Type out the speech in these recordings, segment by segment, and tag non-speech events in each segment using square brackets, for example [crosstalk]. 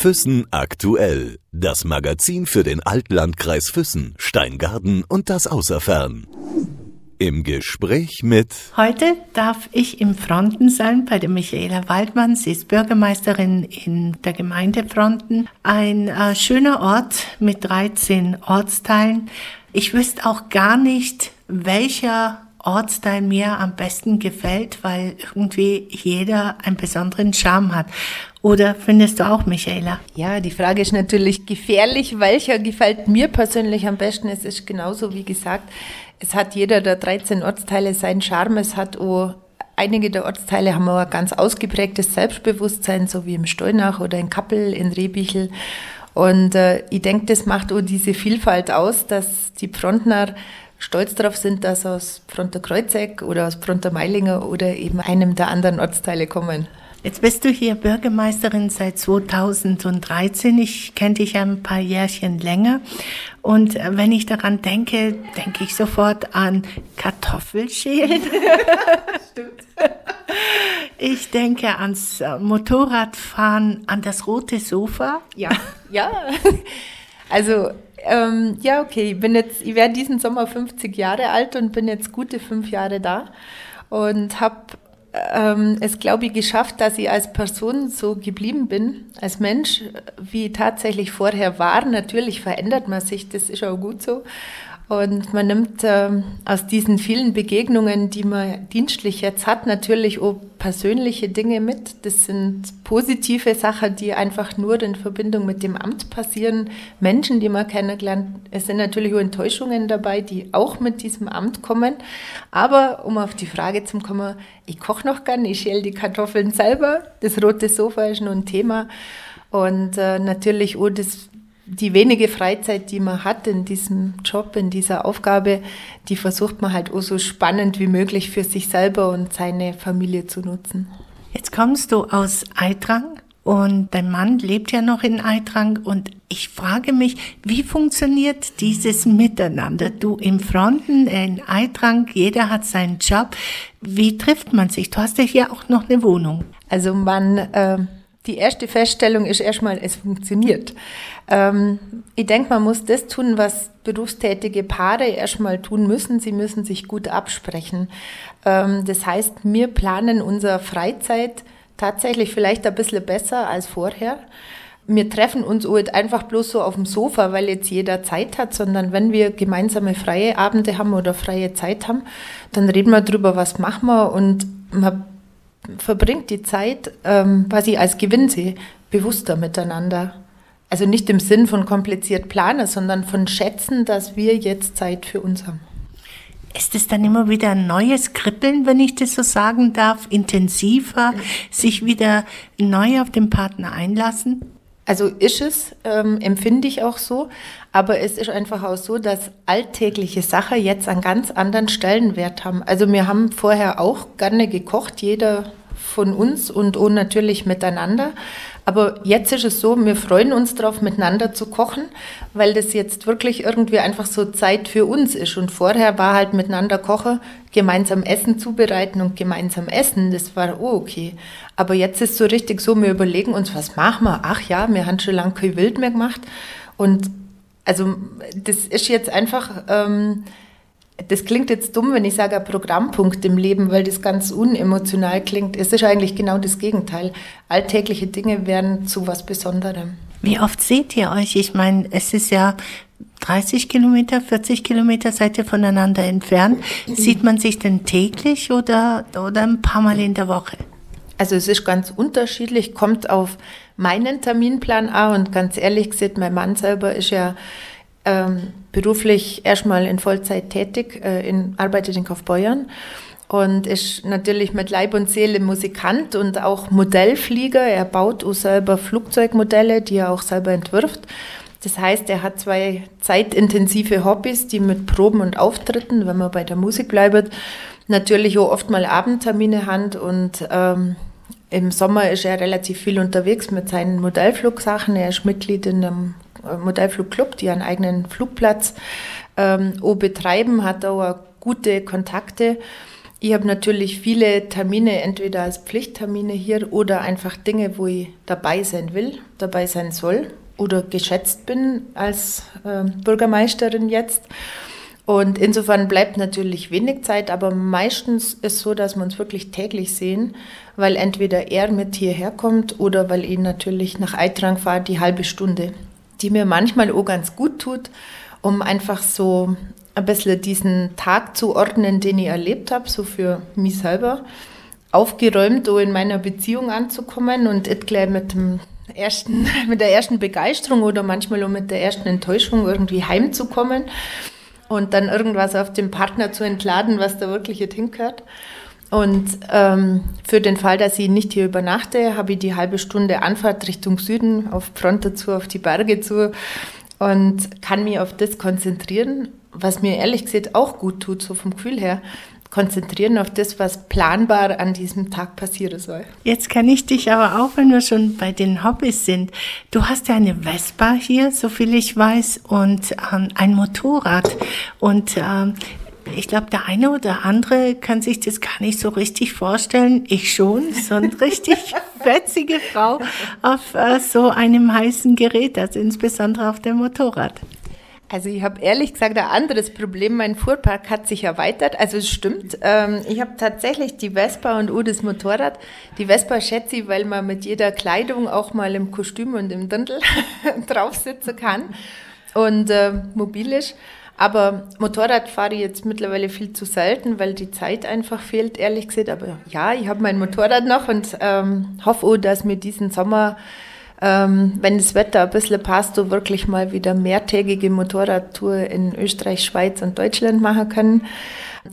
Füssen aktuell. Das Magazin für den Altlandkreis Füssen, Steingarten und das Außerfern. Im Gespräch mit Heute darf ich im Fronten sein bei der Michaela Waldmann. Sie ist Bürgermeisterin in der Gemeinde Fronten. Ein äh, schöner Ort mit 13 Ortsteilen. Ich wüsste auch gar nicht, welcher Ortsteil mir am besten gefällt, weil irgendwie jeder einen besonderen Charme hat. Oder findest du auch, Michaela? Ja, die Frage ist natürlich gefährlich. Welcher gefällt mir persönlich am besten? Es ist genauso wie gesagt, es hat jeder der 13 Ortsteile seinen Charme. Es hat auch einige der Ortsteile haben auch ein ganz ausgeprägtes Selbstbewusstsein, so wie im Stolnach oder in Kappel, in Rehbichel. Und äh, ich denke, das macht auch diese Vielfalt aus, dass die Frontner stolz darauf sind, dass aus Fronter Kreuzeck oder aus Fronter Meilinger oder eben einem der anderen Ortsteile kommen. Jetzt bist du hier Bürgermeisterin seit 2013. Ich kenne dich ein paar Jährchen länger. Und äh, wenn ich daran denke, denke ich sofort an Kartoffelschälen. [laughs] Stimmt. Ich denke ans äh, Motorradfahren, an das rote Sofa. Ja, ja. Also ähm, ja, okay. Ich bin jetzt, ich werde diesen Sommer 50 Jahre alt und bin jetzt gute fünf Jahre da und habe ähm, es, glaube ich, geschafft, dass ich als Person so geblieben bin, als Mensch, wie ich tatsächlich vorher war. Natürlich verändert man sich, das ist auch gut so. Und man nimmt ähm, aus diesen vielen Begegnungen, die man dienstlich jetzt hat, natürlich auch persönliche Dinge mit. Das sind positive Sachen, die einfach nur in Verbindung mit dem Amt passieren. Menschen, die man kennengelernt. Es sind natürlich auch Enttäuschungen dabei, die auch mit diesem Amt kommen. Aber um auf die Frage zu kommen, ich koche noch gern, ich schäle die Kartoffeln selber. Das rote Sofa ist nur ein Thema. Und äh, natürlich auch das die wenige Freizeit, die man hat in diesem Job, in dieser Aufgabe, die versucht man halt auch so spannend wie möglich für sich selber und seine Familie zu nutzen. Jetzt kommst du aus Eitrang und dein Mann lebt ja noch in Eitrang und ich frage mich, wie funktioniert dieses Miteinander? Du im Fronten, in Eitrang, jeder hat seinen Job. Wie trifft man sich? Du hast ja hier auch noch eine Wohnung. Also man, äh, die erste Feststellung ist erstmal, es funktioniert. Ähm, ich denke, man muss das tun, was berufstätige Paare erstmal tun müssen. Sie müssen sich gut absprechen. Ähm, das heißt, wir planen unsere Freizeit tatsächlich vielleicht ein bisschen besser als vorher. Wir treffen uns halt einfach bloß so auf dem Sofa, weil jetzt jeder Zeit hat, sondern wenn wir gemeinsame freie Abende haben oder freie Zeit haben, dann reden wir drüber, was machen wir und man verbringt die Zeit, ähm, was ich als Gewinn sehe, bewusster miteinander. Also nicht im Sinn von kompliziert planen, sondern von schätzen, dass wir jetzt Zeit für uns haben. Ist es dann immer wieder ein neues Kribbeln, wenn ich das so sagen darf, intensiver, sich wieder neu auf den Partner einlassen? Also ist es, ähm, empfinde ich auch so, aber es ist einfach auch so, dass alltägliche Sachen jetzt einen ganz anderen Stellenwert haben. Also wir haben vorher auch gerne gekocht, jeder von uns und auch natürlich miteinander. Aber jetzt ist es so, wir freuen uns darauf, miteinander zu kochen, weil das jetzt wirklich irgendwie einfach so Zeit für uns ist. Und vorher war halt miteinander kochen, gemeinsam Essen zubereiten und gemeinsam essen. Das war oh okay. Aber jetzt ist so richtig so, wir überlegen uns, was machen wir? Ach ja, wir haben schon lange kein Wild mehr gemacht. Und also das ist jetzt einfach... Ähm, das klingt jetzt dumm, wenn ich sage, ein Programmpunkt im Leben, weil das ganz unemotional klingt. Es ist eigentlich genau das Gegenteil. Alltägliche Dinge werden zu was Besonderem. Wie oft seht ihr euch? Ich meine, es ist ja 30 Kilometer, 40 Kilometer seid ihr voneinander entfernt. Sieht man sich denn täglich oder, oder ein paar Mal in der Woche? Also es ist ganz unterschiedlich, kommt auf meinen Terminplan an und ganz ehrlich gesagt, mein Mann selber ist ja ähm, beruflich erstmal in Vollzeit tätig, äh, in, arbeitet in Kaufbeuern und ist natürlich mit Leib und Seele Musikant und auch Modellflieger. Er baut auch selber Flugzeugmodelle, die er auch selber entwirft. Das heißt, er hat zwei zeitintensive Hobbys, die mit Proben und Auftritten, wenn man bei der Musik bleibt, natürlich auch oft mal Abendtermine hat und ähm, im Sommer ist er relativ viel unterwegs mit seinen Modellflugsachen. Er ist Mitglied in einem Modellflugclub, die einen eigenen Flugplatz ähm, betreiben, hat auch gute Kontakte. ich habe natürlich viele Termine, entweder als Pflichttermine hier oder einfach Dinge, wo ich dabei sein will, dabei sein soll oder geschätzt bin als äh, Bürgermeisterin jetzt. Und insofern bleibt natürlich wenig Zeit, aber meistens ist es so, dass wir uns wirklich täglich sehen, weil entweder er mit hierher kommt oder weil ich natürlich nach Eitrang fahre die halbe Stunde, die mir manchmal auch ganz gut tut, um einfach so ein bisschen diesen Tag zu ordnen, den ich erlebt habe, so für mich selber, aufgeräumt, so in meiner Beziehung anzukommen und nicht gleich mit dem ersten, [laughs] mit der ersten Begeisterung oder manchmal auch mit der ersten Enttäuschung irgendwie heimzukommen und dann irgendwas auf den Partner zu entladen, was da wirklich hingehört. Und ähm, für den Fall, dass ich nicht hier übernachte, habe ich die halbe Stunde Anfahrt Richtung Süden, auf Front dazu, auf die Berge zu und kann mich auf das konzentrieren was mir ehrlich gesagt auch gut tut, so vom Gefühl her, konzentrieren auf das, was planbar an diesem Tag passieren soll. Jetzt kann ich dich aber auch, wenn wir schon bei den Hobbys sind, du hast ja eine Vespa hier, so viel ich weiß, und ähm, ein Motorrad. Und ähm, ich glaube, der eine oder andere kann sich das gar nicht so richtig vorstellen. Ich schon, so eine richtig [laughs] fetzige Frau auf äh, so einem heißen Gerät, also insbesondere auf dem Motorrad. Also ich habe ehrlich gesagt ein anderes Problem. Mein Fuhrpark hat sich erweitert. Also es stimmt. Ähm, ich habe tatsächlich die Vespa und U das Motorrad. Die Vespa schätze ich, weil man mit jeder Kleidung auch mal im Kostüm und im Dirndl [laughs] drauf sitzen kann und äh, mobil ist. Aber Motorrad fahre ich jetzt mittlerweile viel zu selten, weil die Zeit einfach fehlt, ehrlich gesagt. Aber ja, ich habe mein Motorrad noch und ähm, hoffe auch, dass mir diesen Sommer ähm, wenn das Wetter ein bisschen passt, du wirklich mal wieder mehrtägige Motorradtour in Österreich, Schweiz und Deutschland machen können.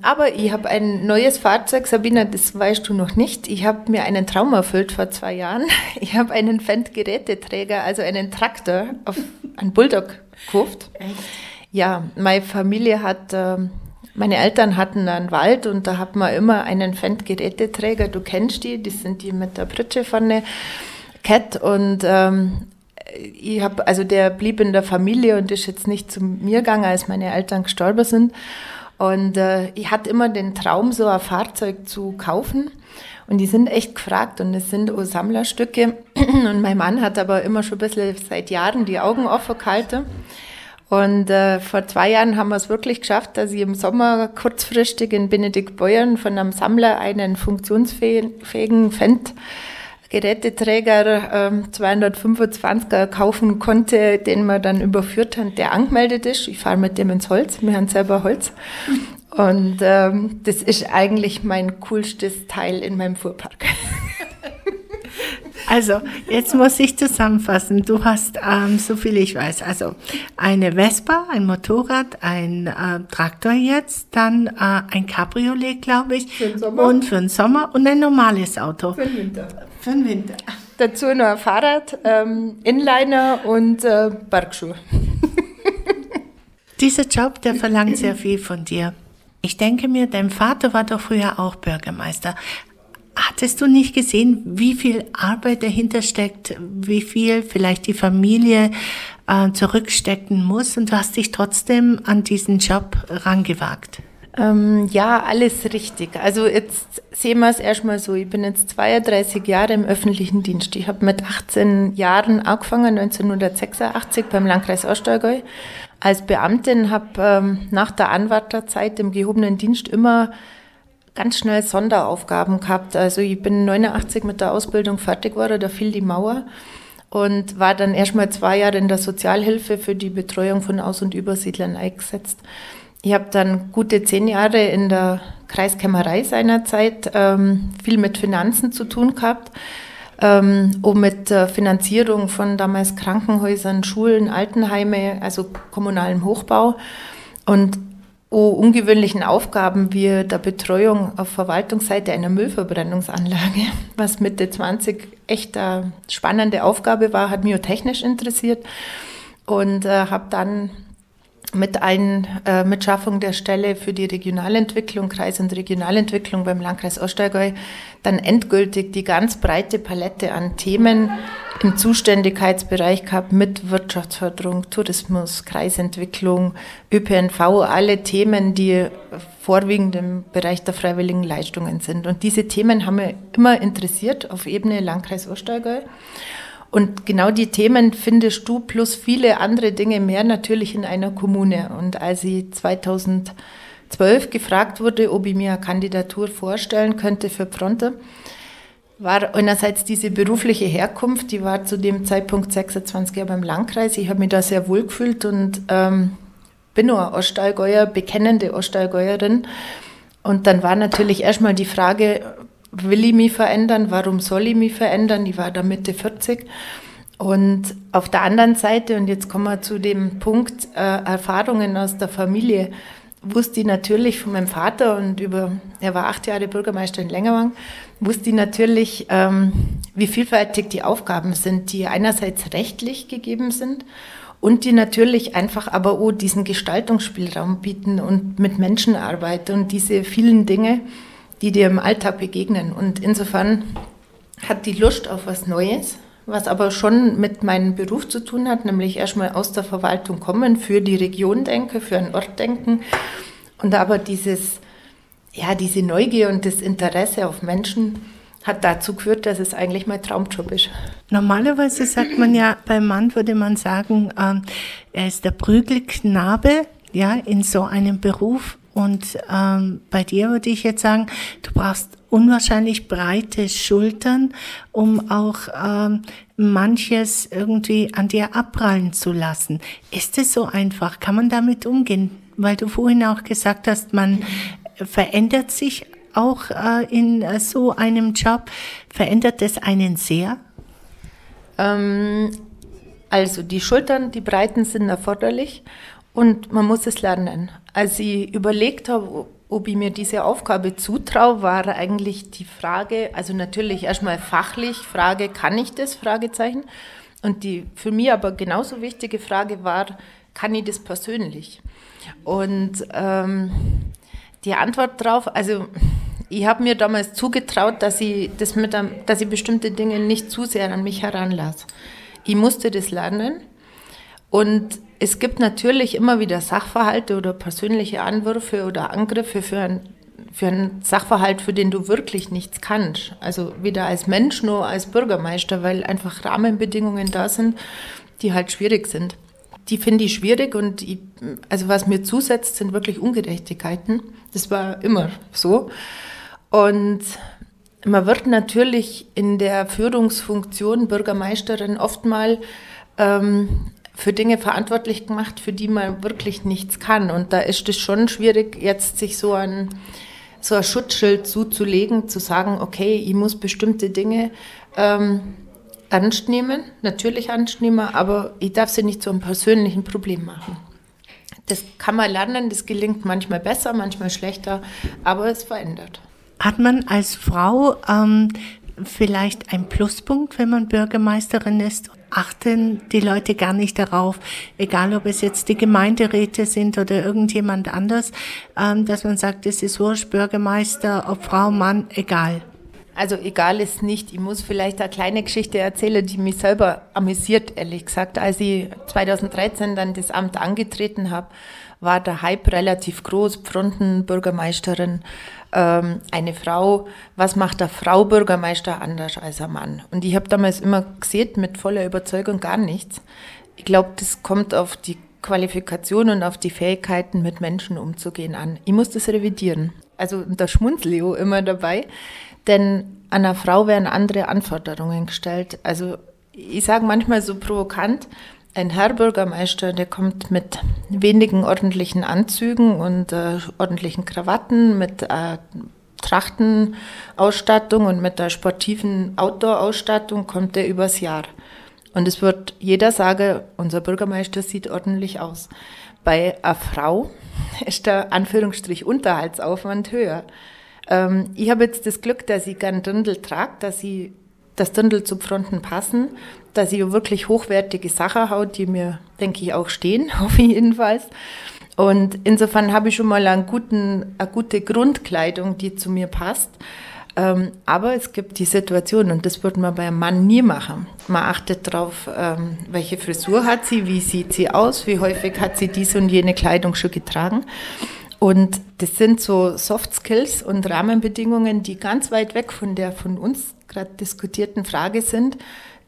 Aber ich habe ein neues Fahrzeug, Sabina, das weißt du noch nicht. Ich habe mir einen Traum erfüllt vor zwei Jahren. [laughs] Ich habe einen Fendt-Geräteträger, also einen Traktor auf einen Bulldog gekauft. Echt? Ja, meine Familie hat, ähm, meine Eltern hatten einen Wald und da hat man immer einen Fendt-Geräteträger. Du kennst die, die sind die mit der Pritsche vorne. Cat und ähm, ich habe, also der blieb in der Familie und ist jetzt nicht zu mir gegangen, als meine Eltern gestorben sind. Und äh, ich hatte immer den Traum, so ein Fahrzeug zu kaufen. Und die sind echt gefragt und es sind auch Sammlerstücke. [clears throat] Und mein Mann hat aber immer schon ein bisschen seit Jahren die Augen offen gehalten. Und äh, vor zwei Jahren haben wir es wirklich geschafft, dass ich im Sommer kurzfristig in Benedikt Beuern von einem Sammler einen funktionsfähigen Fendt Geräteträger ähm, 225er kaufen konnte, den man dann überführt hat, der angemeldet ist. Ich fahre mit dem ins Holz, wir haben selber Holz. [laughs] Und ähm, das ist eigentlich mein coolstes Teil in meinem Fuhrpark. [laughs] Also, jetzt muss ich zusammenfassen. Du hast, ähm, so viel ich weiß, also eine Vespa, ein Motorrad, ein äh, Traktor jetzt, dann äh, ein Cabriolet, glaube ich. Für den Sommer. Und für den Sommer und ein normales Auto. Für den Winter. Für den Winter. Dazu noch ein Fahrrad, ähm, Inliner und äh, Bergschuhe. [laughs] Dieser Job, der verlangt sehr viel von dir. Ich denke mir, dein Vater war doch früher auch Bürgermeister. Hattest du nicht gesehen, wie viel Arbeit dahinter steckt, wie viel vielleicht die Familie äh, zurückstecken muss und du hast dich trotzdem an diesen Job rangewagt? Ähm, ja, alles richtig. Also jetzt sehen wir es erstmal so. Ich bin jetzt 32 Jahre im öffentlichen Dienst. Ich habe mit 18 Jahren angefangen, 1986 beim Landkreis Ostallgäu als Beamtin, habe ähm, nach der Anwarterzeit im gehobenen Dienst immer ganz schnell Sonderaufgaben gehabt. Also ich bin 89 mit der Ausbildung fertig geworden, da fiel die Mauer und war dann erstmal zwei Jahre in der Sozialhilfe für die Betreuung von Aus- und Übersiedlern eingesetzt. Ich habe dann gute zehn Jahre in der Kreiskämmerei seinerzeit ähm, viel mit Finanzen zu tun gehabt, ähm, und mit der Finanzierung von damals Krankenhäusern, Schulen, Altenheime, also kommunalem Hochbau. Und oh, ungewöhnlichen Aufgaben wie der Betreuung auf Verwaltungsseite einer Müllverbrennungsanlage, [laughs] was Mitte 20 echt eine spannende Aufgabe war, hat mich auch technisch interessiert. Und äh, habe dann mit, ein, äh, mit Schaffung der Stelle für die Regionalentwicklung, Kreis- und Regionalentwicklung beim Landkreis Ostallgäu dann endgültig die ganz breite Palette an Themen im Zuständigkeitsbereich gehabt mit Wirtschaftsförderung, Tourismus, Kreisentwicklung, ÖPNV, alle Themen, die vorwiegend im Bereich der freiwilligen Leistungen sind. Und diese Themen haben mich immer interessiert auf Ebene Landkreis Ostallgäu. Und genau die Themen findest du plus viele andere Dinge mehr natürlich in einer Kommune. Und als ich 2012 gefragt wurde, ob ich mir eine Kandidatur vorstellen könnte für Pronto, war einerseits diese berufliche Herkunft, die war zu dem Zeitpunkt 26 Jahre beim Landkreis. Ich habe mich da sehr wohl gefühlt und ähm, bin nur Ostallgäuer, bekennende Ostallgäuerin. Und dann war natürlich erstmal die Frage, will ich mich verändern? Warum soll ich mich verändern? Ich war da Mitte 40. Und auf der anderen Seite, und jetzt kommen wir zu dem Punkt äh, Erfahrungen aus der Familie, wusste ich natürlich von meinem Vater und über, er war acht Jahre Bürgermeister in Längerwang, wusste ich natürlich, ähm, wie vielfältig die Aufgaben sind, die einerseits rechtlich gegeben sind und die natürlich einfach aber auch diesen Gestaltungsspielraum bieten und mit Menschen arbeiten und diese vielen Dinge, die dir im Alltag begegnen. Und insofern hat die Lust auf was Neues, was aber schon mit meinem Beruf zu tun hat, nämlich erstmal aus der Verwaltung kommen, für die Region denke, für einen Ort denken und aber dieses, ja, diese Neugier und das Interesse auf Menschen hat dazu geführt, dass es eigentlich mein Traumjob ist. Normalerweise sagt man ja, beim Mann würde man sagen, äh, er ist der Prügelknabe, ja, in so einem Beruf und ähm, bei dir würde ich jetzt sagen, du brauchst unwahrscheinlich breite Schultern, um auch ähm, manches irgendwie an dir abprallen zu lassen. Ist es so einfach? Kann man damit umgehen? Weil du vorhin auch gesagt hast, man verändert sich auch äh, in äh, so einem Job. Verändert es einen sehr? Ähm, also die Schultern, die Breiten sind erforderlich und man muss es lernen. Als ich überlegt habe, ob ich mir diese Aufgabe zutraue, war eigentlich die Frage, also natürlich erstmal fachlich, Frage, kann ich das? Fragezeichen. Und die für mich aber genauso wichtige Frage war, kann ich das persönlich? Und ähm, die Antwort darauf, also ich habe mir damals zugetraut, dass ich, das mit dass ich bestimmte Dinge nicht zu sehr an mich heranlasse. Ich musste das lernen und es gibt natürlich immer wieder Sachverhalte oder persönliche Anwürfe oder Angriffe für, ein, für einen Sachverhalt, für den du wirklich nichts kannst. Also weder als Mensch noch als Bürgermeister, weil einfach Rahmenbedingungen da sind, die halt schwierig sind. Die finde ich schwierig und ich, also was mir zusetzt, sind wirklich Ungerechtigkeiten. Das war immer so. Und man wird natürlich in der Führungsfunktion Bürgermeisterin oft mal ähm, für Dinge verantwortlich gemacht, für die man wirklich nichts kann. Und da ist es schon schwierig, jetzt sich so ein, so ein Schutzschild zuzulegen, zu sagen, okay, ich muss bestimmte Dinge ähm, ernst nehmen, natürlich ernst nehmen, aber ich darf sie nicht zu einem persönlichen Problem machen. Das kann man lernen, das gelingt manchmal besser, manchmal schlechter, aber es verändert. Hat man als Frau ähm, vielleicht ein Pluspunkt, wenn man Bürgermeisterin ist? Achten die Leute gar nicht darauf, egal ob es jetzt die Gemeinderäte sind oder irgendjemand anders, ähm, dass man sagt, es ist wurscht, Bürgermeister, ob Frau, Mann, egal. Also egal ist nicht. Ich muss vielleicht eine kleine Geschichte erzählen, die mich selber amüsiert, ehrlich gesagt. Als ich 2013 dann das Amt angetreten habe, war der Hype relativ groß. Frontenbürgermeisterin, ähm, eine Frau. Was macht der Frau Bürgermeister anders als ein Mann? Und ich habe damals immer gesehen, mit voller Überzeugung gar nichts. Ich glaube, das kommt auf die Qualifikation und auf die Fähigkeiten, mit Menschen umzugehen an. Ich muss das revidieren. Also da schmunzle ich immer dabei, denn einer Frau werden andere Anforderungen gestellt. Also ich sage manchmal so provokant, ein Herr Bürgermeister, der kommt mit wenigen ordentlichen Anzügen und äh, ordentlichen Krawatten, mit äh, Trachtenausstattung und mit der sportiven Outdoor-Ausstattung kommt er übers Jahr. Und es wird jeder sagen, unser Bürgermeister sieht ordentlich aus. Bei einer Frau [laughs] ist der Anführungsstrich Unterhaltsaufwand höher. Ähm, ich habe jetzt das Glück, dass ich gern Dirndl trage, dass ich das Dirndl zu Fronten passen, dass ich wirklich hochwertige Sachen haut, die mir, denke ich, auch stehen, [laughs] hoffe ich jedenfalls. Und insofern habe ich schon mal einen guten, eine gute Grundkleidung, die zu mir passt. Ähm, aber es gibt die Situation, und das würde man bei einem Mann nie machen. Man achtet darauf, ähm, welche Frisur hat sie, wie sieht sie aus, wie häufig hat sie diese und jene Kleidung schon getragen. Und das sind so Soft Skills und Rahmenbedingungen, die ganz weit weg von der von uns gerade diskutierten Frage sind,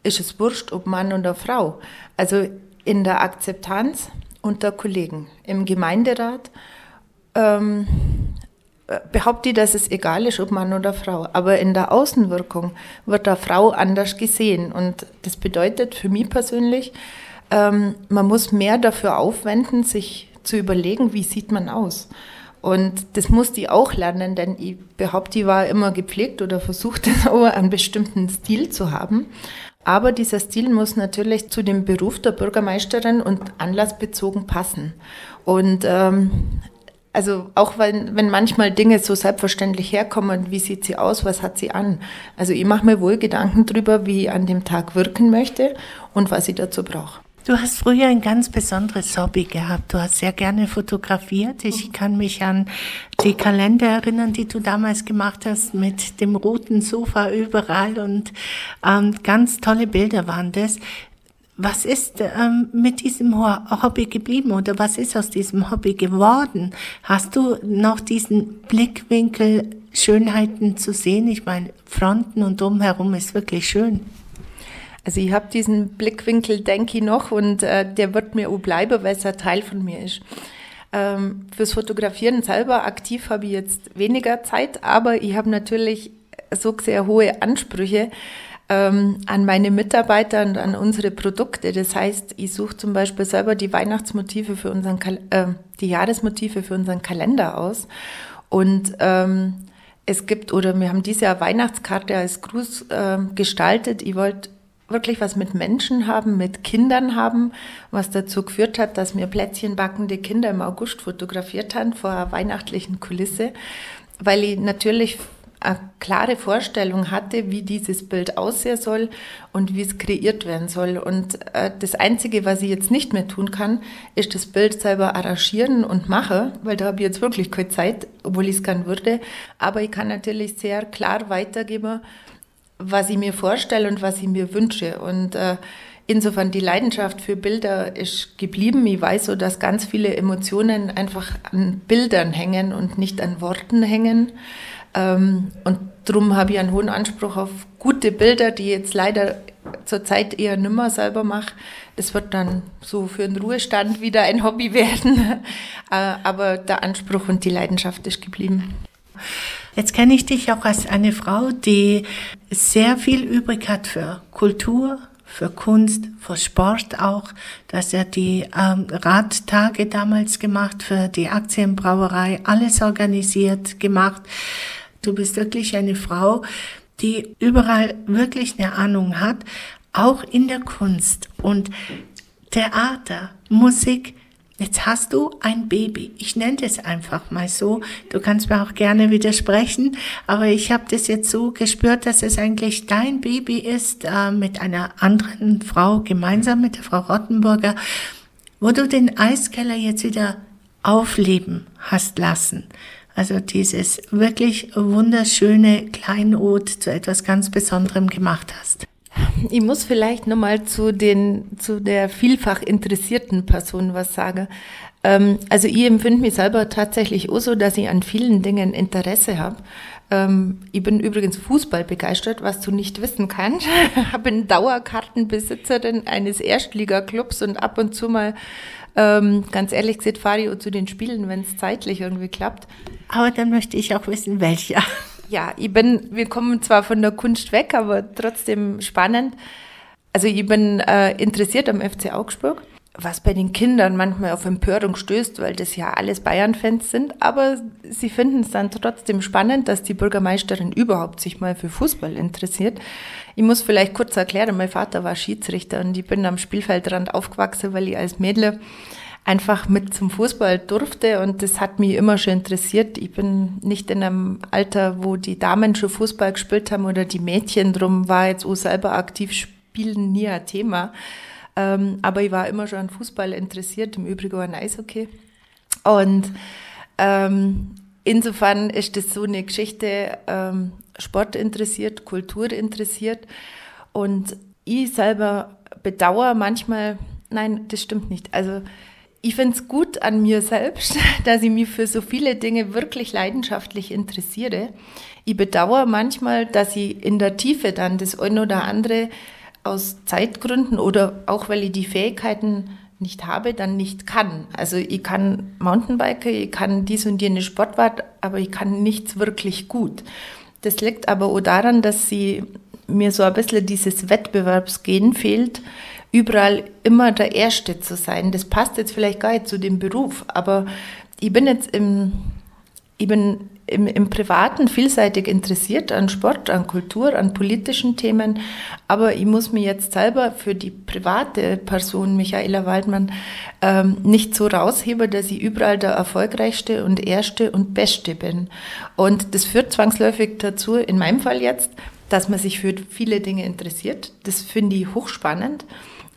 ist es wurscht, ob Mann oder Frau. Also in der Akzeptanz unter Kollegen, im Gemeinderat, ähm, behaupte ich, dass es egal ist, ob Mann oder Frau. Aber in der Außenwirkung wird da Frau anders gesehen. Und das bedeutet für mich persönlich, ähm, man muss mehr dafür aufwenden, sich zu überlegen, wie sieht man aus. Und das musste ich auch lernen, denn ich behaupte, ich war immer gepflegt oder versuchte [laughs] auch einen bestimmten Stil zu haben. Aber dieser Stil muss natürlich zu dem Beruf der Bürgermeisterin und anlassbezogen passen. Und ähm, also auch wenn, wenn manchmal Dinge so selbstverständlich herkommen, wie sieht sie aus, was hat sie an. Also ich mache mir wohl Gedanken drüber, wie ich an dem Tag wirken möchte und was ich dazu brauche. Du hast früher ein ganz besonderes Hobby gehabt. Du hast sehr gerne fotografiert. Ich mhm. kann mich an die Kalender erinnern, die du damals gemacht hast mit dem roten Sofa überall und ähm, ganz tolle Bilder waren das. Was ist ähm, mit diesem Hobby geblieben oder was ist aus diesem Hobby geworden? Hast du noch diesen Blickwinkel, Schönheiten zu sehen? Ich meine, Fronten und drumherum ist wirklich schön. Also ich habe diesen Blickwinkel, denke ich noch, und äh, der wird mir auch bleiben, weil es ein Teil von mir ist. Ähm, fürs Fotografieren selber aktiv habe ich jetzt weniger Zeit, aber ich habe natürlich so sehr hohe Ansprüche, ähm, an meine Mitarbeiter und an unsere Produkte. Das heißt, ich suche zum Beispiel selber die Weihnachtsmotive für unseren, Kal äh, die Jahresmotive für unseren Kalender aus. Und ähm, es gibt, oder wir haben diese Jahr Weihnachtskarte als Gruß äh, gestaltet. Ich wollte wirklich was mit Menschen haben, mit Kindern haben, was dazu geführt hat, dass mir plätzchenbackende Kinder im August fotografiert haben vor einer weihnachtlichen Kulisse, weil ich natürlich eine klare Vorstellung hatte, wie dieses Bild aussehen soll und wie es kreiert werden soll. Und äh, das Einzige, was ich jetzt nicht mehr tun kann, ist das Bild selber arrangieren und machen, weil da habe ich jetzt wirklich keine Zeit, obwohl ich es gern würde. Aber ich kann natürlich sehr klar weitergeben, was ich mir vorstelle und was ich mir wünsche. Und äh, insofern die Leidenschaft für Bilder ist geblieben. Ich weiß so, dass ganz viele Emotionen einfach an Bildern hängen und nicht an Worten hängen. Ähm, und darum habe ich einen hohen Anspruch auf gute Bilder, die jetzt leider zurzeit eher nimmer selber mache. Das wird dann so für den Ruhestand wieder ein Hobby [laughs] werden. Äh, aber der Anspruch und die Leidenschaft ist geblieben. Jetzt kenne ich dich auch als eine Frau, die sehr viel übrig hat für Kultur, für Kunst, für Sport auch. Hast ja die ähm, Radtage damals gemacht, für die Aktienbrauerei, alles organisiert, gemacht. Du bist wirklich eine Frau, die überall wirklich eine Ahnung hat, auch in der Kunst und Theater, Musik. Jetzt hast du ein Baby. Ich nenne das einfach mal so. Du kannst mir auch gerne widersprechen, aber ich habe das jetzt so gespürt, dass es eigentlich dein Baby ist äh, mit einer anderen Frau gemeinsam mit der Frau Rottenburger, wo du den Eiskeller jetzt wieder aufleben hast lassen. Also dieses wirklich wunderschöne Kleinod zu etwas ganz Besonderem gemacht hast. Ich muss vielleicht nochmal zu den, zu der vielfach interessierten Person was sagen. Ähm, also ich empfinde mich selber tatsächlich auch so, dass ich an vielen Dingen Interesse habe. Ähm, ich bin übrigens Fußball begeistert, was du nicht wissen kannst. [laughs] bin Dauerkartenbesitzerin eines Erstligaklubs und ab und zu mal ähm, ganz ehrlich gesagt, fahre ich zu den Spielen, wenn es zeitlich irgendwie klappt. Aber dann möchte ich auch wissen, welcher. Ja, ich bin, wir kommen zwar von der Kunst weg, aber trotzdem spannend. Also ich bin äh, interessiert am FC Augsburg, was bei den Kindern manchmal auf Empörung stößt, weil das ja alles Bayern-Fans sind, aber sie finden es dann trotzdem spannend, dass die Bürgermeisterin überhaupt sich mal für Fußball interessiert. Ich muss vielleicht kurz erklären, mein Vater war Schiedsrichter und ich bin am Spielfeldrand aufgewachsen, weil ich als Mädel einfach mit zum Fußball durfte und das hat mich immer schon interessiert. Ich bin nicht in einem Alter, wo die Damen schon Fußball gespielt haben oder die Mädchen, drum war jetzt auch selber aktiv spielen nie ein Thema. Ähm, aber ich war immer schon an Fußball interessiert, im Übrigen an Eishockey. Und ähm, insofern ist das so eine Geschichte, ähm, Sport interessiert, Kultur interessiert. Und ich selber bedauere manchmal, nein, das stimmt nicht. Also ich finde es gut an mir selbst, [laughs] dass ich mich für so viele Dinge wirklich leidenschaftlich interessiere. Ich bedauere manchmal, dass ich in der Tiefe dann das eine oder andere aus Zeitgründen oder auch weil ich die Fähigkeiten nicht habe, dann nicht kann. Also ich kann Mountainbiker, ich kann dies und jene Sportwart, aber ich kann nichts wirklich gut. Das liegt aber auch daran, dass sie mir so ein bisschen dieses Wettbewerbsgehen fehlt, überall immer der Erste zu sein. Das passt jetzt vielleicht gar nicht zu dem Beruf, aber ich bin jetzt im, ich bin im, im Privaten vielseitig interessiert an Sport, an Kultur, an politischen Themen, aber ich muss mir jetzt selber für die private Person Michaela Waldmann ähm, nicht so rausheben, dass ich überall der erfolgreichste und erste und beste bin. Und das führt zwangsläufig dazu, in meinem Fall jetzt, dass man sich für viele Dinge interessiert. Das finde ich hochspannend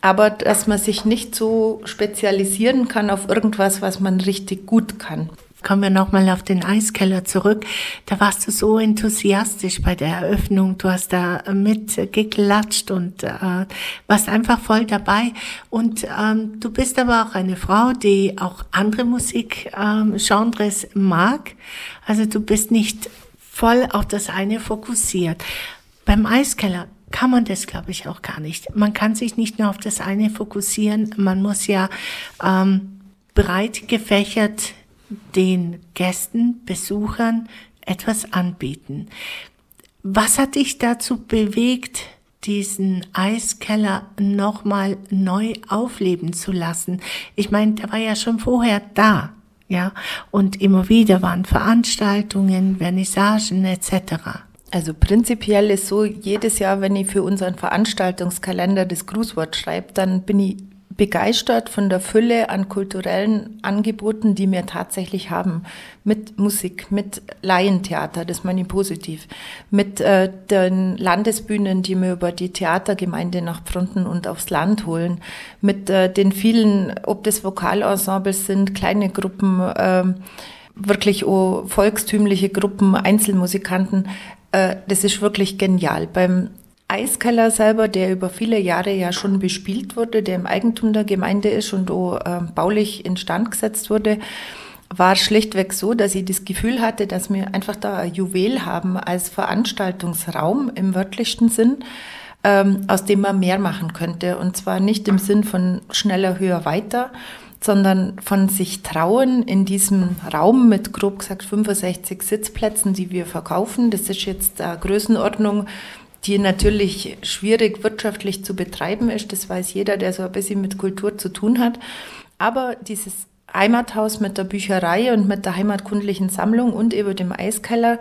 aber dass man sich nicht so spezialisieren kann auf irgendwas, was man richtig gut kann. Kommen wir nochmal auf den Eiskeller zurück. Da warst du so enthusiastisch bei der Eröffnung. Du hast da mit geklatscht und äh, warst einfach voll dabei. Und ähm, du bist aber auch eine Frau, die auch andere Musikgenres ähm, mag. Also du bist nicht voll auf das eine fokussiert. Beim Eiskeller kann man das, glaube ich, auch gar nicht. Man kann sich nicht nur auf das eine fokussieren. Man muss ja ähm, breit gefächert den Gästen, Besuchern etwas anbieten. Was hat dich dazu bewegt, diesen Eiskeller nochmal neu aufleben zu lassen? Ich meine, der war ja schon vorher da, ja, und immer wieder waren Veranstaltungen, Vernissagen etc. Also prinzipiell ist so, jedes Jahr, wenn ich für unseren Veranstaltungskalender das Grußwort schreibe, dann bin ich begeistert von der Fülle an kulturellen Angeboten, die wir tatsächlich haben. Mit Musik, mit Laientheater, das meine ich positiv. Mit äh, den Landesbühnen, die wir über die Theatergemeinde nach Pfronten und aufs Land holen. Mit äh, den vielen, ob das Vokalensembles sind, kleine Gruppen, äh, wirklich auch volkstümliche Gruppen, Einzelmusikanten. Äh, das ist wirklich genial. Beim Eiskeller selber, der über viele Jahre ja schon bespielt wurde, der im Eigentum der Gemeinde ist und auch äh, baulich instand gesetzt wurde, war schlichtweg so, dass ich das Gefühl hatte, dass wir einfach da ein Juwel haben als Veranstaltungsraum im wörtlichsten Sinn, ähm, aus dem man mehr machen könnte. Und zwar nicht im Sinn von schneller, höher, weiter, sondern von sich trauen in diesem Raum mit grob gesagt 65 Sitzplätzen, die wir verkaufen. Das ist jetzt eine Größenordnung, die natürlich schwierig wirtschaftlich zu betreiben ist. Das weiß jeder, der so ein bisschen mit Kultur zu tun hat. Aber dieses Heimathaus mit der Bücherei und mit der heimatkundlichen Sammlung und über dem Eiskeller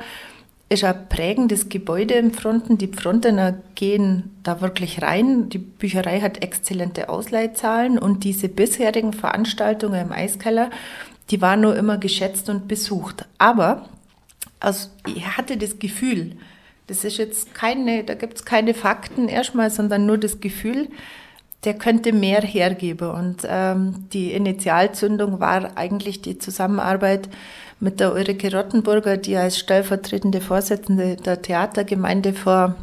ist ein prägendes Gebäude im Fronten. Die Frontener gehen da wirklich rein. Die Bücherei hat exzellente Ausleihzahlen und diese bisherigen Veranstaltungen im Eiskeller, die waren nur immer geschätzt und besucht. Aber also, ich hatte das Gefühl, das ist jetzt keine, da gibt es keine Fakten erstmal, sondern nur das Gefühl, der könnte mehr hergeben. Und ähm, die Initialzündung war eigentlich die Zusammenarbeit mit der Ulrike Rottenburger, die als stellvertretende Vorsitzende der Theatergemeinde vor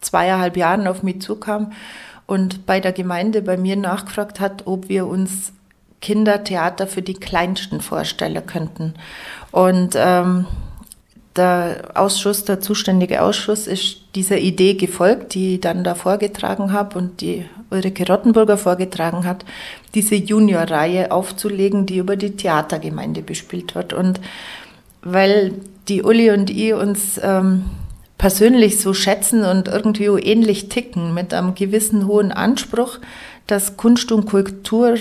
zweieinhalb Jahren auf mich zukam und bei der Gemeinde bei mir nachgefragt hat, ob wir uns Kindertheater für die Kleinsten vorstellen könnten. Und ähm, der Ausschuss, der zuständige Ausschuss ist dieser Idee gefolgt, die ich dann da vorgetragen habe und die Ulrike Rottenburger vorgetragen hat, diese Junior-Reihe aufzulegen, die über die Theatergemeinde bespielt wird. Und weil die Uli und ich uns ähm, persönlich so schätzen und irgendwie ähnlich ticken, mit einem gewissen hohen Anspruch, dass Kunst und Kultur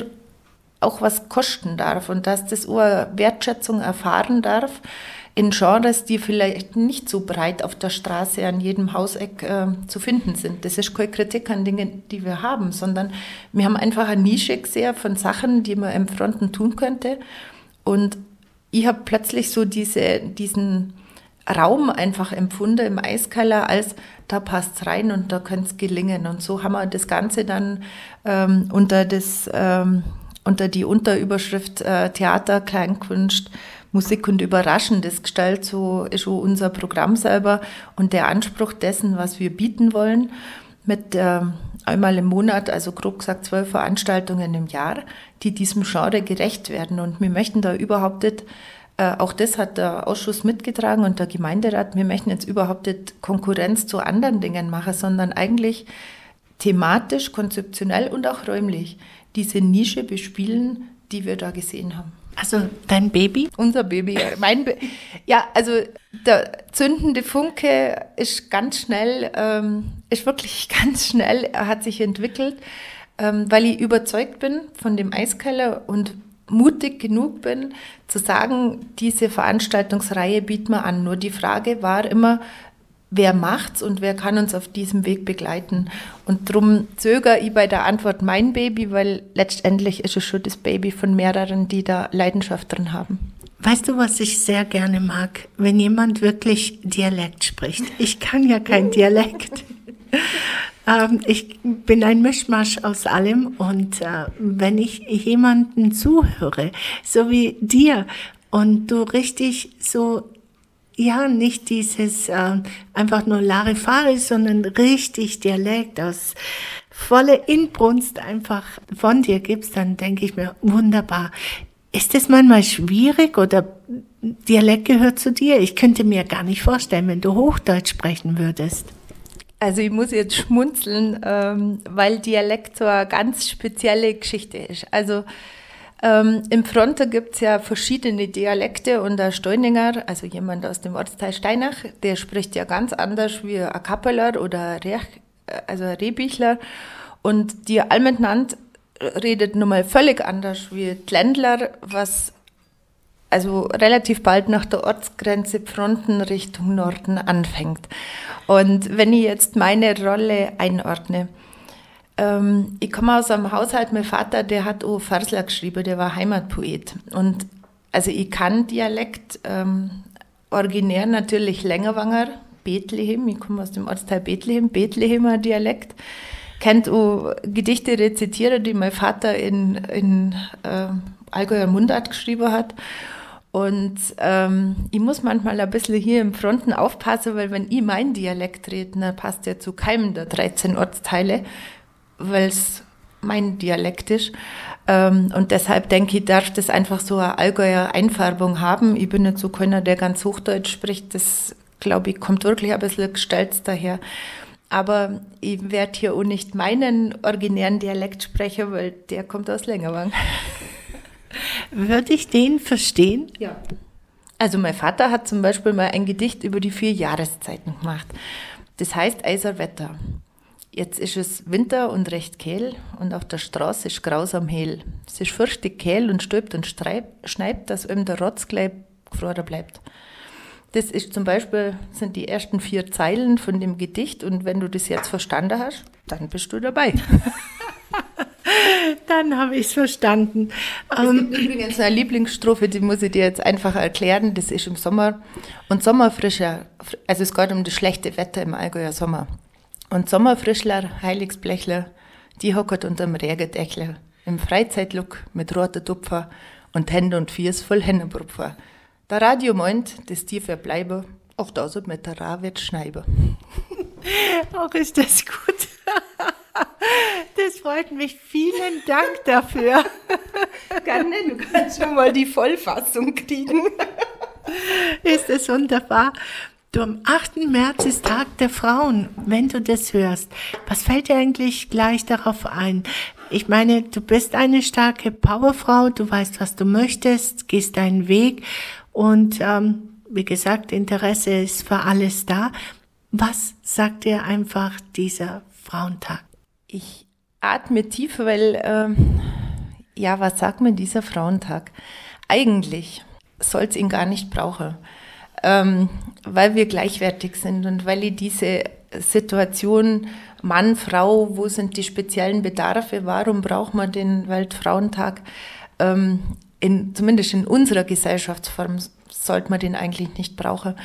auch was kosten darf und dass das auch Wertschätzung erfahren darf, in Genres, die vielleicht nicht so breit auf der Straße an jedem Hauseck äh, zu finden sind. Das ist keine Kritik an Dingen, die wir haben, sondern wir haben einfach eine Nische gesehen von Sachen, die man im Fronten tun könnte. Und ich habe plötzlich so diese, diesen Raum einfach empfunden im Eiskeller, als da passt rein und da könnte es gelingen. Und so haben wir das Ganze dann ähm, unter, das, ähm, unter die Unterüberschrift äh, Theater, Kleinkunst, Musik und Überraschendes gestaltet, so ist schon unser Programm selber und der Anspruch dessen, was wir bieten wollen, mit äh, einmal im Monat, also grob gesagt zwölf Veranstaltungen im Jahr, die diesem Genre gerecht werden. Und wir möchten da überhaupt nicht, äh, auch das hat der Ausschuss mitgetragen und der Gemeinderat, wir möchten jetzt überhaupt nicht Konkurrenz zu anderen Dingen machen, sondern eigentlich thematisch, konzeptionell und auch räumlich diese Nische bespielen, die wir da gesehen haben. Also dein Baby? Unser Baby, mein Ba- Ja, also der zündende Funke ist ganz schnell, ähm, ist wirklich [laughs] ganz schnell, er hat sich entwickelt, ähm, weil ich überzeugt bin von dem Eiskeller und mutig genug bin, zu sagen, diese Veranstaltungsreihe bieten wir an. Nur die Frage war immer, wer macht's und wer kann uns auf diesem Weg begleiten. Und darum zögere ich bei der Antwort mein Baby, weil letztendlich ist es schon das Baby von mehreren, die da Leidenschaft drin haben. Weißt du, was ich sehr gerne mag? Wenn jemand wirklich Dialekt spricht. Ich kann ja kein [laughs] Dialekt. ähm, ich bin ein Mischmasch aus allem und äh, wenn ich jemanden zuhöre, so wie dir, und du richtig so ja, nicht dieses äh, einfach nur Larifari, sondern richtig Dialekt aus volle Inbrunst einfach von dir gibst, dann denke ich mir, wunderbar. Ist es manchmal schwierig oder Dialekt gehört zu dir? Ich könnte mir gar nicht vorstellen, wenn du Hochdeutsch sprechen würdest. Also ich muss jetzt schmunzeln, ähm, weil Dialekt so eine ganz spezielle Geschichte ist. Also ähm, Im Fronter gibt es ja verschiedene Dialekte und der Steuninger, also jemand aus dem Ortsteil Steinach, der spricht ja ganz anders wie ein Kappeler oder Rech, also ein Rehbichler. Und die Almendnant redet nochmal völlig anders wie Ländler, was also relativ bald nach der Ortsgrenze Fronten Richtung Norden anfängt. Und wenn ich jetzt meine Rolle einordne, ähm, ich komme aus einem Haushalt, mein Vater, der hat auch Versler geschrieben, der war Heimatpoet. Und also ich kann Dialekt, ähm, originär natürlich Längerwanger, Bethlehem, ich komme aus dem Ortsteil Bethlehem, Bethlehemer Dialekt. Kennt auch Gedichte rezitiere, die mein Vater in, in äh, Allgäuer Mundart geschrieben hat. Und ähm, ich muss manchmal ein bisschen hier im Fronten aufpassen, weil wenn ich meinen Dialekt rede, dann passt der zu keinem der 13 Ortsteile weil es mein Dialekt ist. Ähm, und deshalb denke ich, darf das einfach so eine Allgäuer Einfärbung haben. Ich bin nicht so keiner, der ganz Hochdeutsch spricht. Das, glaube ich, kommt wirklich ein bisschen gestellt daher. Aber ich werde hier auch nicht meinen originären Dialekt sprechen, weil der kommt aus Längerwang. [laughs] Würde ich den verstehen? Ja. Also mein Vater hat zum Beispiel mal ein Gedicht über die vier Jahreszeiten gemacht. Das heißt Eiserwetter. Jetzt ist es Winter und recht kehl und auf der Straße ist grausam hell. Es ist fürchtig kehl und stirbt und schneibt, dass ihm der Rotz gleich gefroren bleibt. Das ist zum Beispiel, sind die ersten vier Zeilen von dem Gedicht und wenn du das jetzt verstanden hast, dann bist du dabei. [laughs] dann habe ich es verstanden. Es gibt übrigens eine Lieblingsstrophe, die muss ich dir jetzt einfach erklären. Das ist im Sommer und Sommerfrischer, also es geht um das schlechte Wetter im Allgäuer Sommer. Und Sommerfrischler, Heiligsblechler, die hockert unterm Regendächler, im Freizeitlook mit roter Tupfer und Hände und Fies voll Händebrupfer. Der Radio meint, das Tier verbleibe, auch da so mit der Ra wird schneibe. [laughs] Auch ist das gut. Das freut mich. Vielen Dank dafür. Gerne, du kannst schon mal die Vollfassung kriegen. Ist es wunderbar. Du, am 8. März ist Tag der Frauen, wenn du das hörst. Was fällt dir eigentlich gleich darauf ein? Ich meine, du bist eine starke Powerfrau, du weißt, was du möchtest, gehst deinen Weg und ähm, wie gesagt, Interesse ist für alles da. Was sagt dir einfach dieser Frauentag? Ich atme tief, weil, ähm, ja, was sagt mir dieser Frauentag? Eigentlich soll es ihn gar nicht brauchen ähm, weil wir gleichwertig sind und weil ich diese Situation Mann, Frau, wo sind die speziellen Bedarfe, warum braucht man den Weltfrauentag, ähm, in, zumindest in unserer Gesellschaftsform sollte man den eigentlich nicht brauchen.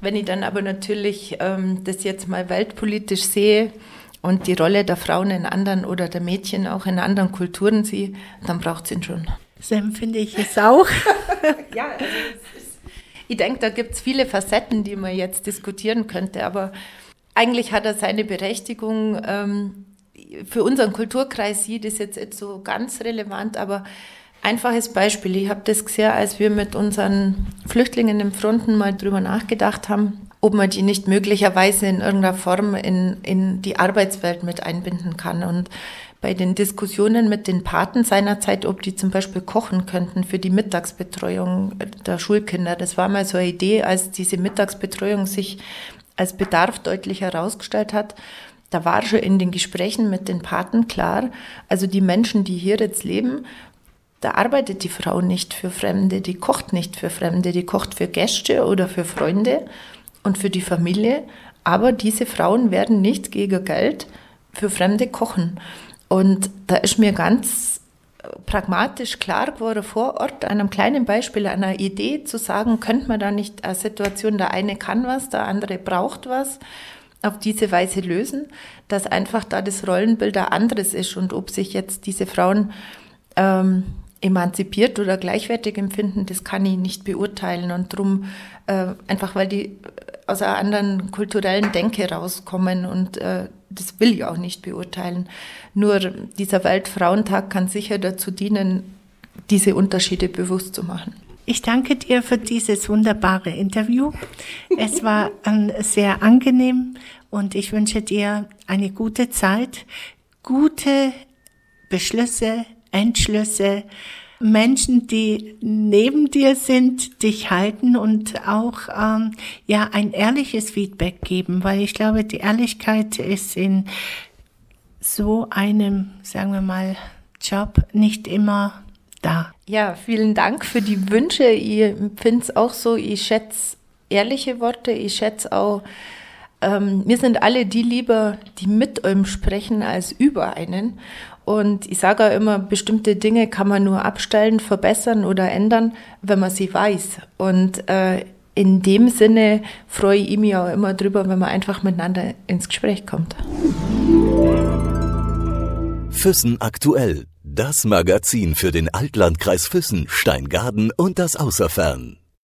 Wenn ich dann aber natürlich ähm, das jetzt mal weltpolitisch sehe und die Rolle der Frauen in anderen oder der Mädchen auch in anderen Kulturen sehe, dann braucht es ihn schon. So empfinde ich es auch. [laughs] ja, also ist, ich denke, da gibt es viele Facetten, die man jetzt diskutieren könnte, aber eigentlich hat er seine Berechtigung. Ähm, für unseren Kulturkreis sieht es jetzt nicht so ganz relevant, aber einfaches Beispiel. Ich habe das gesehen, als wir mit unseren Flüchtlingen im Fronten mal drüber nachgedacht haben, ob man die nicht möglicherweise in irgendeiner Form in, in die Arbeitswelt mit einbinden kann. Und bei den Diskussionen mit den Paten seinerzeit, ob die zum Beispiel kochen könnten für die Mittagsbetreuung der Schulkinder. Das war mal so eine Idee, als diese Mittagsbetreuung sich als Bedarf deutlich herausgestellt hat. Da war schon in den Gesprächen mit den Paten klar, also die Menschen, die hier jetzt leben, da arbeitet die Frau nicht für Fremde, die kocht nicht für Fremde, die kocht für Gäste oder für Freunde und für die Familie. Aber diese Frauen werden nicht gegen Geld für Fremde kochen. Und da ist mir ganz pragmatisch klar geworden vor Ort, einem kleinen Beispiel, einer Idee zu sagen, könnte man da nicht eine Situation, der eine kann was, der andere braucht was, auf diese Weise lösen, dass einfach da das Rollenbild ein anderes ist und ob sich jetzt diese Frauen ähm, emanzipiert oder gleichwertig empfinden, das kann ich nicht beurteilen und darum äh, einfach, weil die aus einer anderen kulturellen Denke rauskommen und äh, das will ich auch nicht beurteilen. Nur dieser Weltfrauentag kann sicher dazu dienen, diese Unterschiede bewusst zu machen. Ich danke dir für dieses wunderbare Interview. Es war ähm, sehr angenehm und ich wünsche dir eine gute Zeit, gute Beschlüsse, Entschlüsse, Menschen, die neben dir sind, dich halten und auch ähm, ja ein ehrliches Feedback geben, weil ich glaube, die Ehrlichkeit ist in so einem, sagen wir mal, Job nicht immer da. Ja, vielen Dank für die Wünsche. Ich finde es auch so, ich schätze ehrliche Worte, ich schätze auch, ähm, mir sind alle die lieber, die mit einem sprechen, als über einen. Und ich sage auch immer, bestimmte Dinge kann man nur abstellen, verbessern oder ändern, wenn man sie weiß. Und äh, in dem Sinne freue ich mich auch immer drüber, wenn man einfach miteinander ins Gespräch kommt. Füssen aktuell. Das Magazin für den Altlandkreis Füssen, Steingaden und das Außerfern.